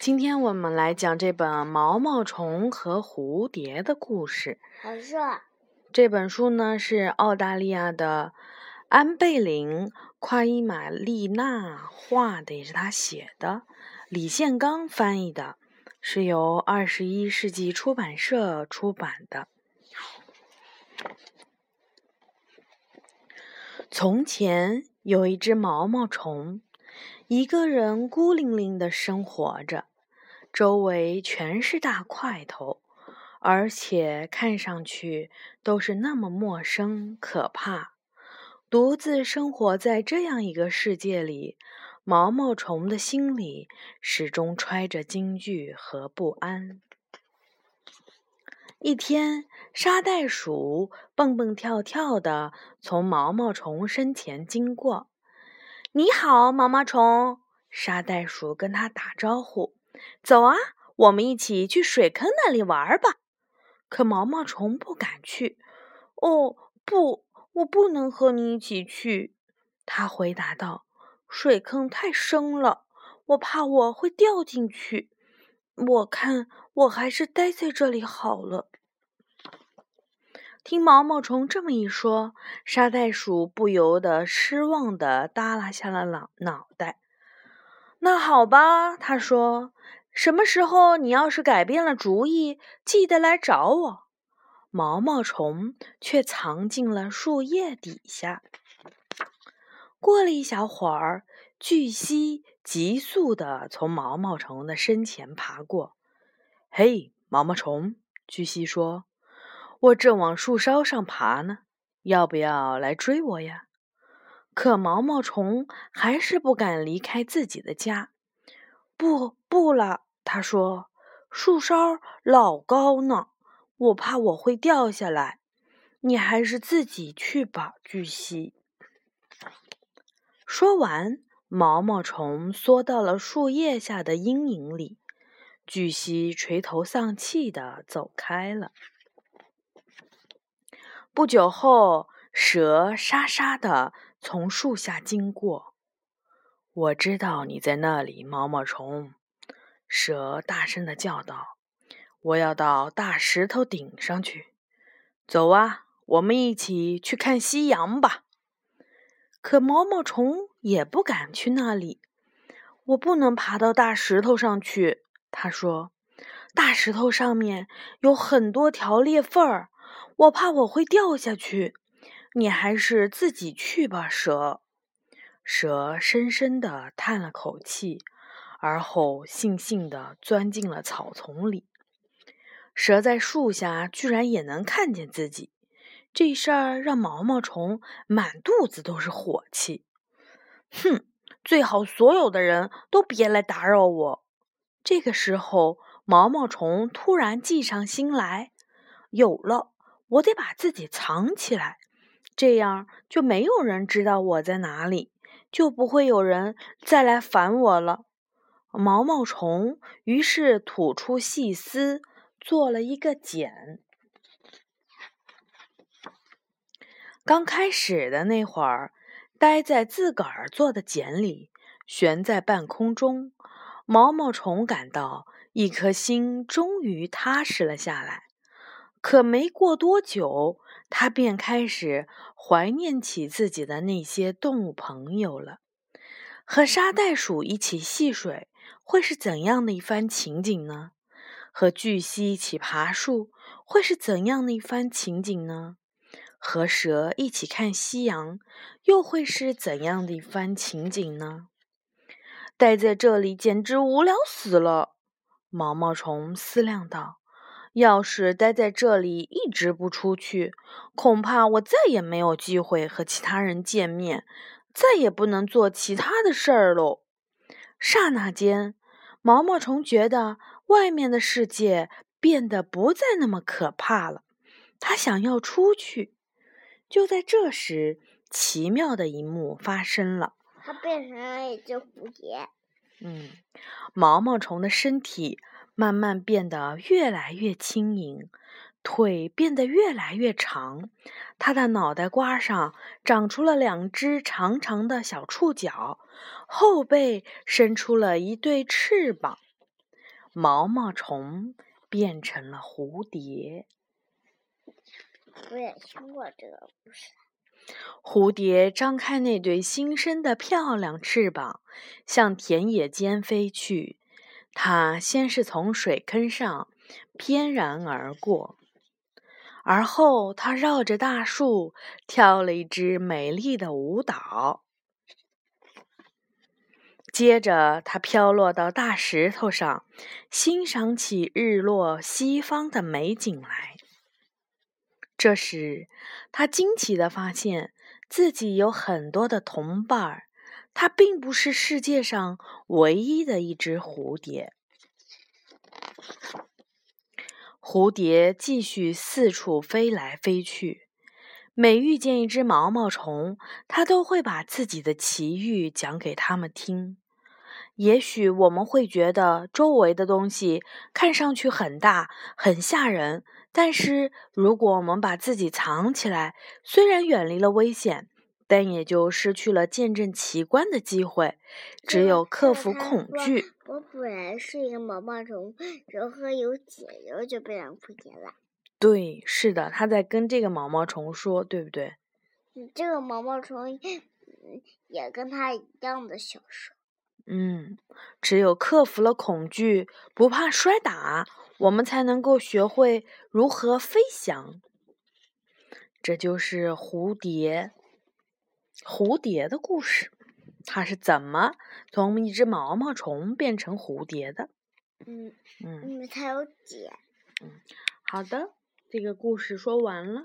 今天我们来讲这本《毛毛虫和蝴蝶》的故事。老师，啊这本书呢是澳大利亚的安贝林·夸伊玛丽娜画的，也是他写的，李宪刚翻译的，是由二十一世纪出版社出版的。从前有一只毛毛虫，一个人孤零零的生活着，周围全是大块头，而且看上去都是那么陌生可怕。独自生活在这样一个世界里，毛毛虫的心里始终揣着惊惧和不安。一天，沙袋鼠蹦蹦跳跳的从毛毛虫身前经过。“你好，毛毛虫！”沙袋鼠跟他打招呼。“走啊，我们一起去水坑那里玩吧。”可毛毛虫不敢去。“哦，不，我不能和你一起去。”他回答道，“水坑太深了，我怕我会掉进去。我看我还是待在这里好了。”听毛毛虫这么一说，沙袋鼠不由得失望地耷拉下了脑脑袋。那好吧，他说：“什么时候你要是改变了主意，记得来找我。”毛毛虫却藏进了树叶底下。过了一小会儿，巨蜥急速地从毛毛虫的身前爬过。“嘿，毛毛虫！”巨蜥说。我正往树梢上爬呢，要不要来追我呀？可毛毛虫还是不敢离开自己的家。不，不了，他说：“树梢老高呢，我怕我会掉下来。你还是自己去吧。”巨蜥说完，毛毛虫缩到了树叶下的阴影里。巨蜥垂头丧气地走开了。不久后，蛇沙沙地从树下经过。我知道你在那里，毛毛虫。蛇大声地叫道：“我要到大石头顶上去。走啊，我们一起去看夕阳吧。”可毛毛虫也不敢去那里。我不能爬到大石头上去，他说：“大石头上面有很多条裂缝儿。”我怕我会掉下去，你还是自己去吧，蛇。蛇深深地叹了口气，而后悻悻地钻进了草丛里。蛇在树下居然也能看见自己，这事儿让毛毛虫满肚子都是火气。哼，最好所有的人都别来打扰我。这个时候，毛毛虫突然计上心来，有了。我得把自己藏起来，这样就没有人知道我在哪里，就不会有人再来烦我了。毛毛虫于是吐出细丝，做了一个茧。刚开始的那会儿，待在自个儿做的茧里，悬在半空中，毛毛虫感到一颗心终于踏实了下来。可没过多久，他便开始怀念起自己的那些动物朋友了。和沙袋鼠一起戏水，会是怎样的一番情景呢？和巨蜥一起爬树，会是怎样的一番情景呢？和蛇一起看夕阳，又会是怎样的一番情景呢？待在这里简直无聊死了，毛毛虫思量道。要是待在这里一直不出去，恐怕我再也没有机会和其他人见面，再也不能做其他的事儿喽。刹那间，毛毛虫觉得外面的世界变得不再那么可怕了。它想要出去。就在这时，奇妙的一幕发生了。它变成了一只蝴蝶。嗯，毛毛虫的身体。慢慢变得越来越轻盈，腿变得越来越长，它的脑袋瓜上长出了两只长长的小触角，后背伸出了一对翅膀。毛毛虫变成了蝴蝶。我也听过这个故事。蝴蝶张开那对新生的漂亮翅膀，向田野间飞去。它先是从水坑上翩然而过，而后它绕着大树跳了一支美丽的舞蹈。接着，它飘落到大石头上，欣赏起日落西方的美景来。这时，它惊奇地发现自己有很多的同伴儿，它并不是世界上唯一的一只蝴蝶。蝴蝶继续四处飞来飞去，每遇见一只毛毛虫，它都会把自己的奇遇讲给他们听。也许我们会觉得周围的东西看上去很大、很吓人，但是如果我们把自己藏起来，虽然远离了危险，但也就失去了见证奇观的机会。只有克服恐惧。我本来是一个毛毛虫，然后有解，然后就变成蝴蝶了。对，是的，他在跟这个毛毛虫说，对不对？这个毛毛虫也跟他一样的小手。嗯，只有克服了恐惧，不怕摔打，我们才能够学会如何飞翔。这就是蝴蝶，蝴蝶的故事。它是怎么从一只毛毛虫变成蝴蝶的？嗯嗯，因为它有茧。嗯，好的，这个故事说完了。